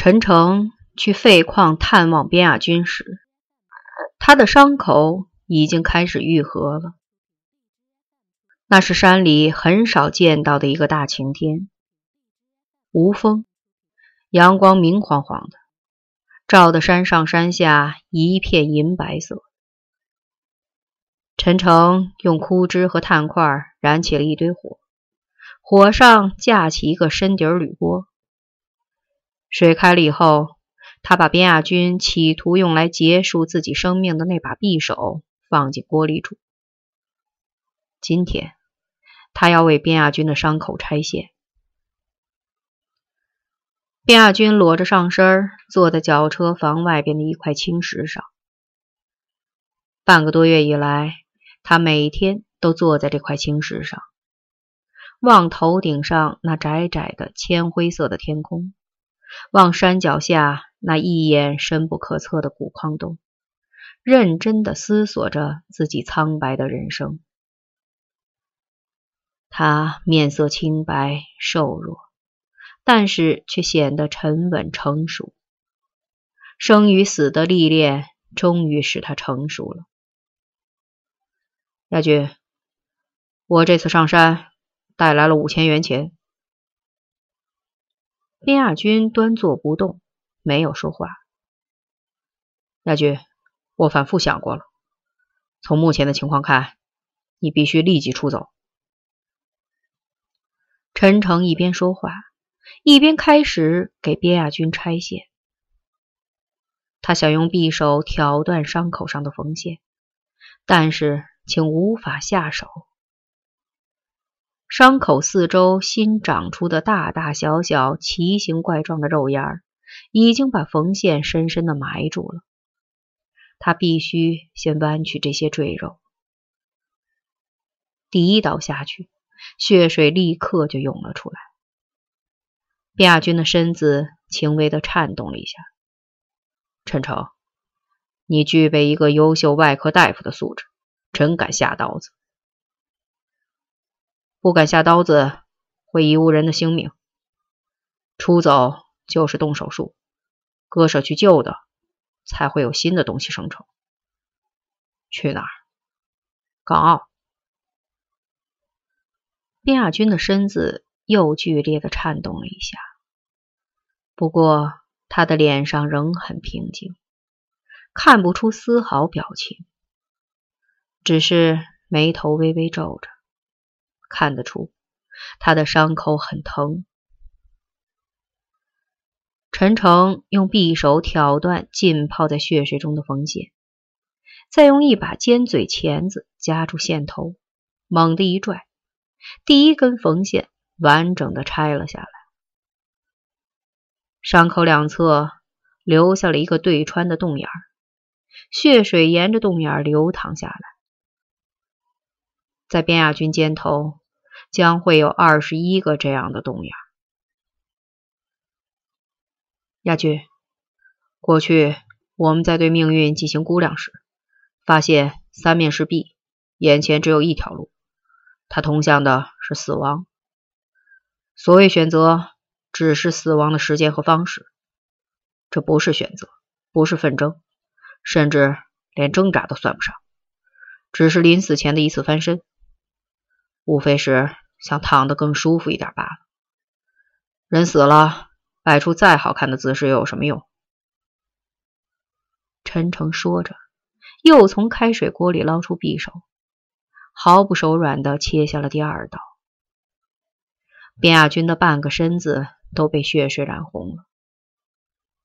陈诚去废矿探望边亚军时，他的伤口已经开始愈合了。那是山里很少见到的一个大晴天，无风，阳光明晃晃的，照得山上山下一片银白色。陈诚用枯枝和炭块燃起了一堆火，火上架起一个深底铝锅。水开了以后，他把边亚军企图用来结束自己生命的那把匕首放进锅里煮。今天，他要为边亚军的伤口拆线。边亚军裸着上身，坐在绞车房外边的一块青石上。半个多月以来，他每天都坐在这块青石上，望头顶上那窄窄的铅灰色的天空。望山脚下那一眼深不可测的古矿洞，认真的思索着自己苍白的人生。他面色清白瘦弱，但是却显得沉稳成熟。生与死的历练终于使他成熟了。亚军，我这次上山带来了五千元钱。边亚军端坐不动，没有说话。亚军，我反复想过了，从目前的情况看，你必须立即出走。陈诚一边说话，一边开始给边亚军拆线。他想用匕首挑断伤口上的缝线，但是竟无法下手。伤口四周新长出的大大小小、奇形怪状的肉芽，已经把缝线深深的埋住了。他必须先剜去这些赘肉。第一刀下去，血水立刻就涌了出来。边亚军的身子轻微的颤动了一下。陈诚，你具备一个优秀外科大夫的素质，真敢下刀子！不敢下刀子，会贻误人的性命。出走就是动手术，割舍去旧的，才会有新的东西生成。去哪儿？港澳。边亚军的身子又剧烈的颤动了一下，不过他的脸上仍很平静，看不出丝毫表情，只是眉头微微皱着。看得出，他的伤口很疼。陈诚用匕首挑断浸泡在血水中的缝线，再用一把尖嘴钳子夹住线头，猛地一拽，第一根缝线完整的拆了下来。伤口两侧留下了一个对穿的洞眼血水沿着洞眼流淌下来。在边亚军肩头将会有二十一个这样的洞眼。亚军，过去我们在对命运进行估量时，发现三面是壁，眼前只有一条路，它通向的是死亡。所谓选择，只是死亡的时间和方式，这不是选择，不是纷争，甚至连挣扎都算不上，只是临死前的一次翻身。无非是想躺得更舒服一点罢了。人死了，摆出再好看的姿势又有什么用？陈诚说着，又从开水锅里捞出匕首，毫不手软的切下了第二刀。边亚军的半个身子都被血水染红了。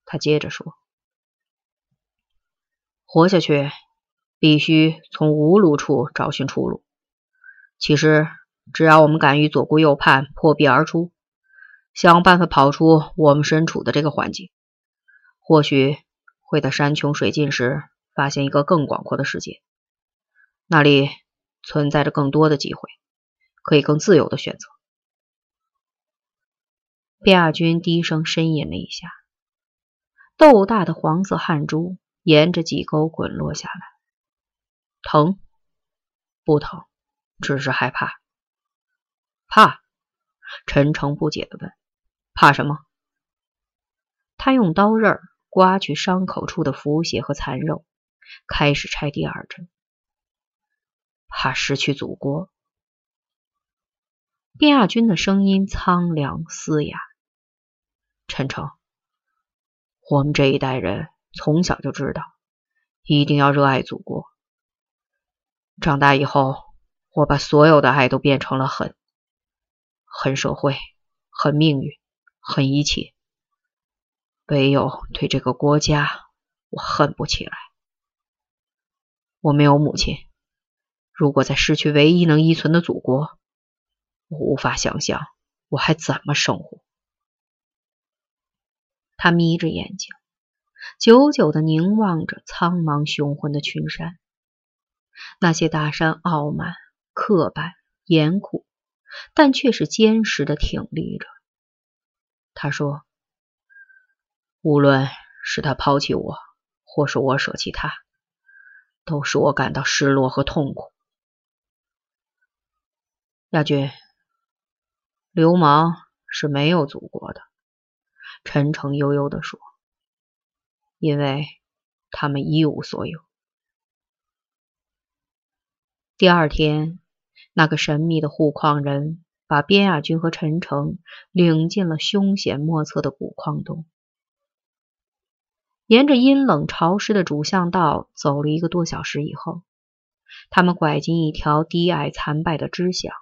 他接着说：“活下去，必须从无路处找寻出路。”其实，只要我们敢于左顾右盼，破壁而出，想办法跑出我们身处的这个环境，或许会在山穷水尽时发现一个更广阔的世界，那里存在着更多的机会，可以更自由的选择。边亚军低声呻吟了一下，豆大的黄色汗珠沿着脊沟滚落下来，疼？不疼。只是害怕，怕。陈诚不解的问：“怕什么？”他用刀刃刮去伤口处的浮血和残肉，开始拆第二针。怕失去祖国。卞亚军的声音苍凉嘶哑。陈诚，我们这一代人从小就知道，一定要热爱祖国。长大以后，我把所有的爱都变成了恨，恨社会，恨命运，恨一切。唯有对这个国家，我恨不起来。我没有母亲。如果再失去唯一能依存的祖国，我无法想象我还怎么生活。他眯着眼睛，久久的凝望着苍茫雄浑的群山。那些大山傲慢、刻板、严酷，但却是坚实的挺立着。他说：“无论是他抛弃我，或是我舍弃他，都使我感到失落和痛苦。”亚军，流氓是没有祖国的。陈诚悠悠地说：“因为他们一无所有。”第二天，那个神秘的护矿人把边亚军和陈诚领进了凶险莫测的古矿洞。沿着阴冷潮湿的主巷道走了一个多小时以后，他们拐进一条低矮残败的支巷。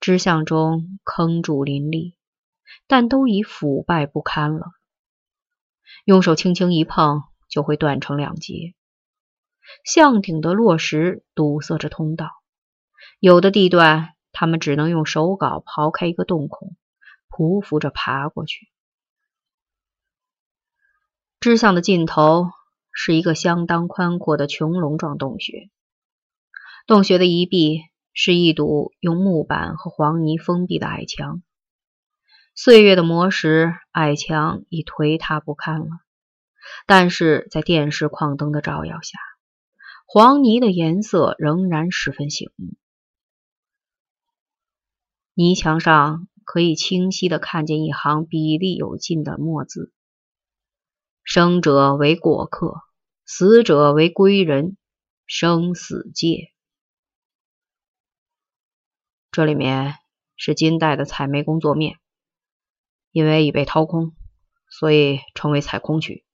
支巷中坑柱林立，但都已腐败不堪了。用手轻轻一碰，就会断成两截。巷顶的落石堵塞着通道，有的地段他们只能用手镐刨开一个洞孔，匍匐着爬过去。支巷的尽头是一个相当宽阔的穹隆状洞穴，洞穴的一壁。是一堵用木板和黄泥封闭的矮墙，岁月的磨蚀，矮墙已颓塌不堪了。但是在电视矿灯的照耀下，黄泥的颜色仍然十分醒目。泥墙上可以清晰的看见一行笔力有劲的墨字：“生者为过客，死者为归人，生死界。”这里面是金代的采煤工作面，因为已被掏空，所以称为采空区。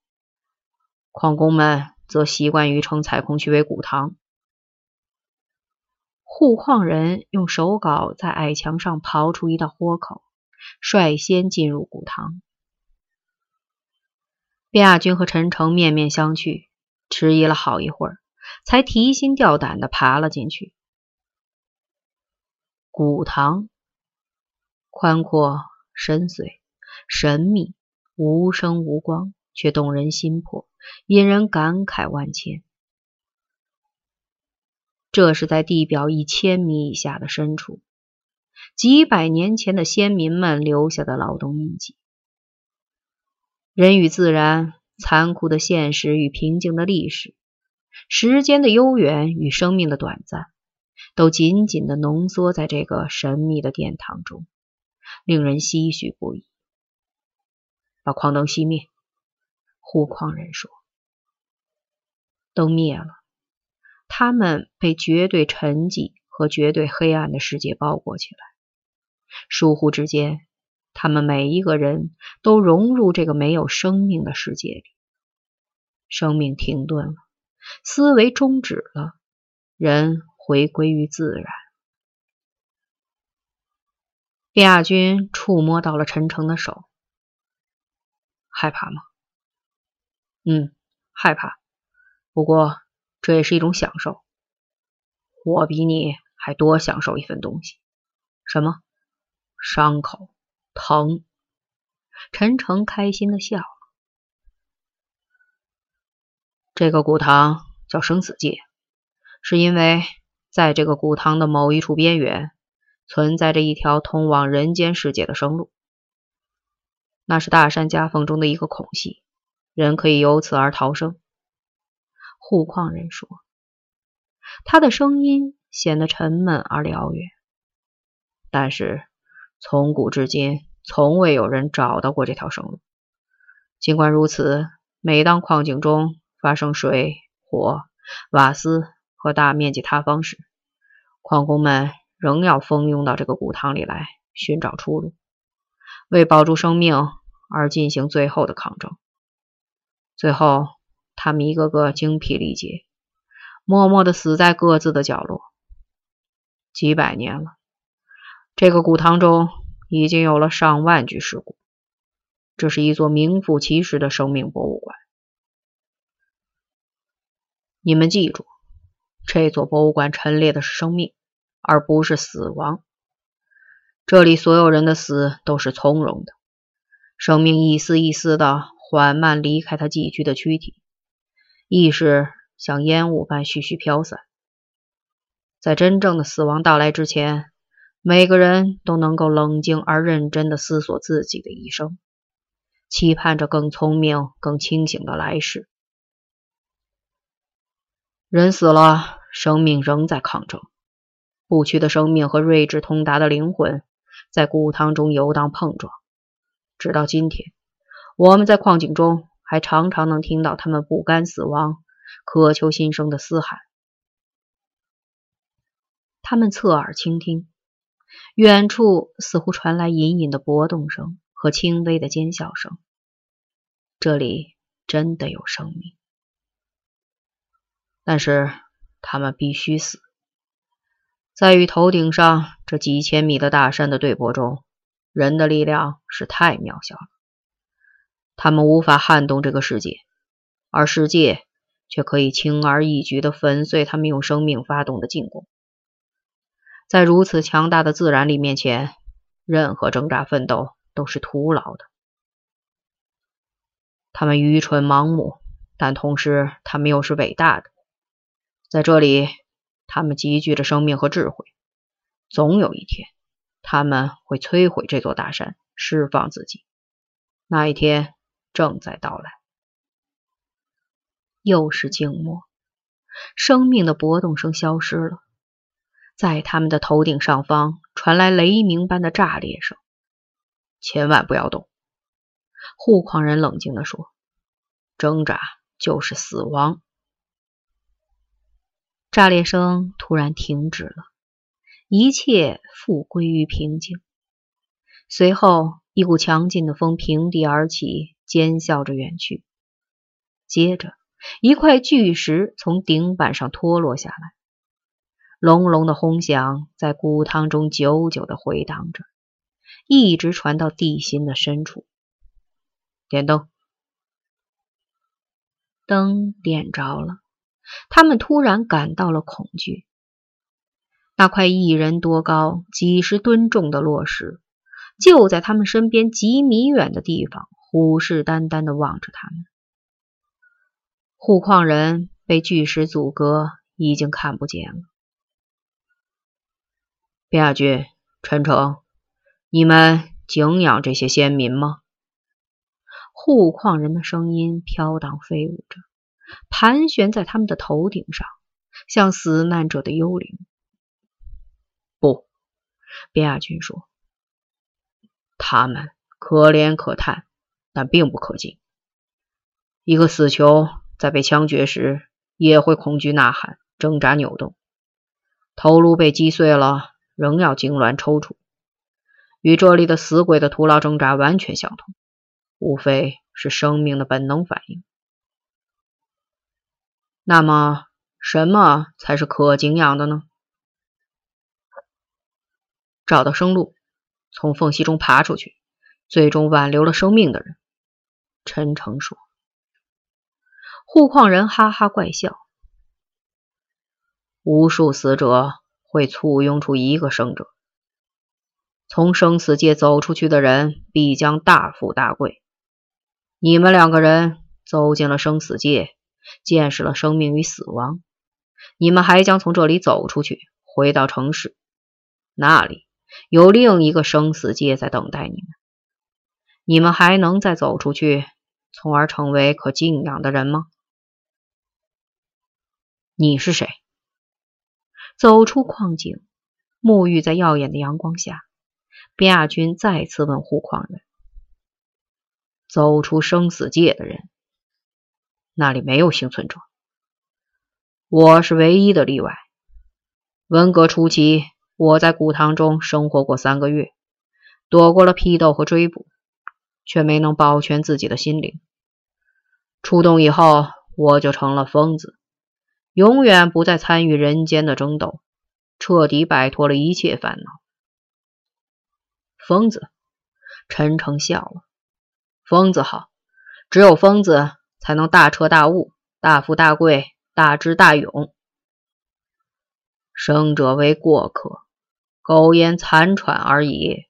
矿工们则习惯于称采空区为古堂。护矿人用手镐在矮墙上刨出一道豁口，率先进入古堂。卞亚军和陈诚面面相觑，迟疑了好一会儿，才提心吊胆地爬了进去。古堂，宽阔、深邃、神秘、无声无光，却动人心魄，引人感慨万千。这是在地表一千米以下的深处，几百年前的先民们留下的劳动印记。人与自然，残酷的现实与平静的历史，时间的悠远与生命的短暂。都紧紧的浓缩在这个神秘的殿堂中，令人唏嘘不已。把矿灯熄灭，护矿人说。灯灭了，他们被绝对沉寂和绝对黑暗的世界包裹起来。疏忽之间，他们每一个人都融入这个没有生命的世界里。生命停顿了，思维终止了，人。回归于自然。卞亚军触摸到了陈诚的手，害怕吗？嗯，害怕。不过这也是一种享受。我比你还多享受一份东西。什么？伤口疼。陈诚开心的笑了。这个古堂叫生死界，是因为。在这个古堂的某一处边缘，存在着一条通往人间世界的生路。那是大山夹缝中的一个孔隙，人可以由此而逃生。护矿人说，他的声音显得沉闷而辽远。但是，从古至今，从未有人找到过这条生路，尽管如此，每当矿井中发生水、火、瓦斯和大面积塌方时，矿工们仍要蜂拥到这个古堂里来寻找出路，为保住生命而进行最后的抗争。最后，他们一个个精疲力竭，默默地死在各自的角落。几百年了，这个古堂中已经有了上万具尸骨。这是一座名副其实的生命博物馆。你们记住，这座博物馆陈列的是生命，而不是死亡。这里所有人的死都是从容的，生命一丝一丝的缓慢离开他寄居的躯体，意识像烟雾般徐徐飘散。在真正的死亡到来之前，每个人都能够冷静而认真的思索自己的一生。期盼着更聪明、更清醒的来世。人死了，生命仍在抗争。不屈的生命和睿智通达的灵魂在骨汤中游荡碰撞。直到今天，我们在矿井中还常常能听到他们不甘死亡、渴求新生的嘶喊。他们侧耳倾听，远处似乎传来隐隐的搏动声。和轻微的尖笑声，这里真的有生命，但是他们必须死。在与头顶上这几千米的大山的对搏中，人的力量是太渺小了，他们无法撼动这个世界，而世界却可以轻而易举地粉碎他们用生命发动的进攻。在如此强大的自然力面前，任何挣扎奋斗。都是徒劳的。他们愚蠢盲目，但同时他们又是伟大的。在这里，他们集聚着生命和智慧。总有一天，他们会摧毁这座大山，释放自己。那一天正在到来。又是静默，生命的搏动声消失了。在他们的头顶上方传来雷鸣般的炸裂声。千万不要动，护矿人冷静地说：“挣扎就是死亡。”炸裂声突然停止了，一切复归于平静。随后，一股强劲的风平地而起，尖笑着远去。接着，一块巨石从顶板上脱落下来，隆隆的轰响在古堂中久久的回荡着。一直传到地心的深处。点灯，灯点着了。他们突然感到了恐惧。那块一人多高、几十吨重的落石，就在他们身边几米远的地方，虎视眈眈的望着他们。护矿人被巨石阻隔，已经看不见了。边亚军，陈诚。你们敬仰这些先民吗？护矿人的声音飘荡飞舞着，盘旋在他们的头顶上，像死难者的幽灵。不，边亚军说：“他们可怜可叹，但并不可敬。一个死囚在被枪决时，也会恐惧呐喊、挣扎扭动；头颅被击碎了，仍要痉挛抽搐。”与这里的死鬼的徒劳挣扎完全相同，无非是生命的本能反应。那么，什么才是可敬仰的呢？找到生路，从缝隙中爬出去，最终挽留了生命的人。陈诚说。护矿人哈哈怪笑。无数死者会簇拥出一个生者。从生死界走出去的人必将大富大贵。你们两个人走进了生死界，见识了生命与死亡。你们还将从这里走出去，回到城市，那里有另一个生死界在等待你们。你们还能再走出去，从而成为可敬仰的人吗？你是谁？走出矿井，沐浴在耀眼的阳光下。边亚军再次问护矿人：“走出生死界的人，那里没有幸存者。我是唯一的例外。文革初期，我在古堂中生活过三个月，躲过了批斗和追捕，却没能保全自己的心灵。出动以后，我就成了疯子，永远不再参与人间的争斗，彻底摆脱了一切烦恼。疯子，陈诚笑了。疯子好，只有疯子才能大彻大悟、大富大贵、大智大勇。生者为过客，苟延残喘而已。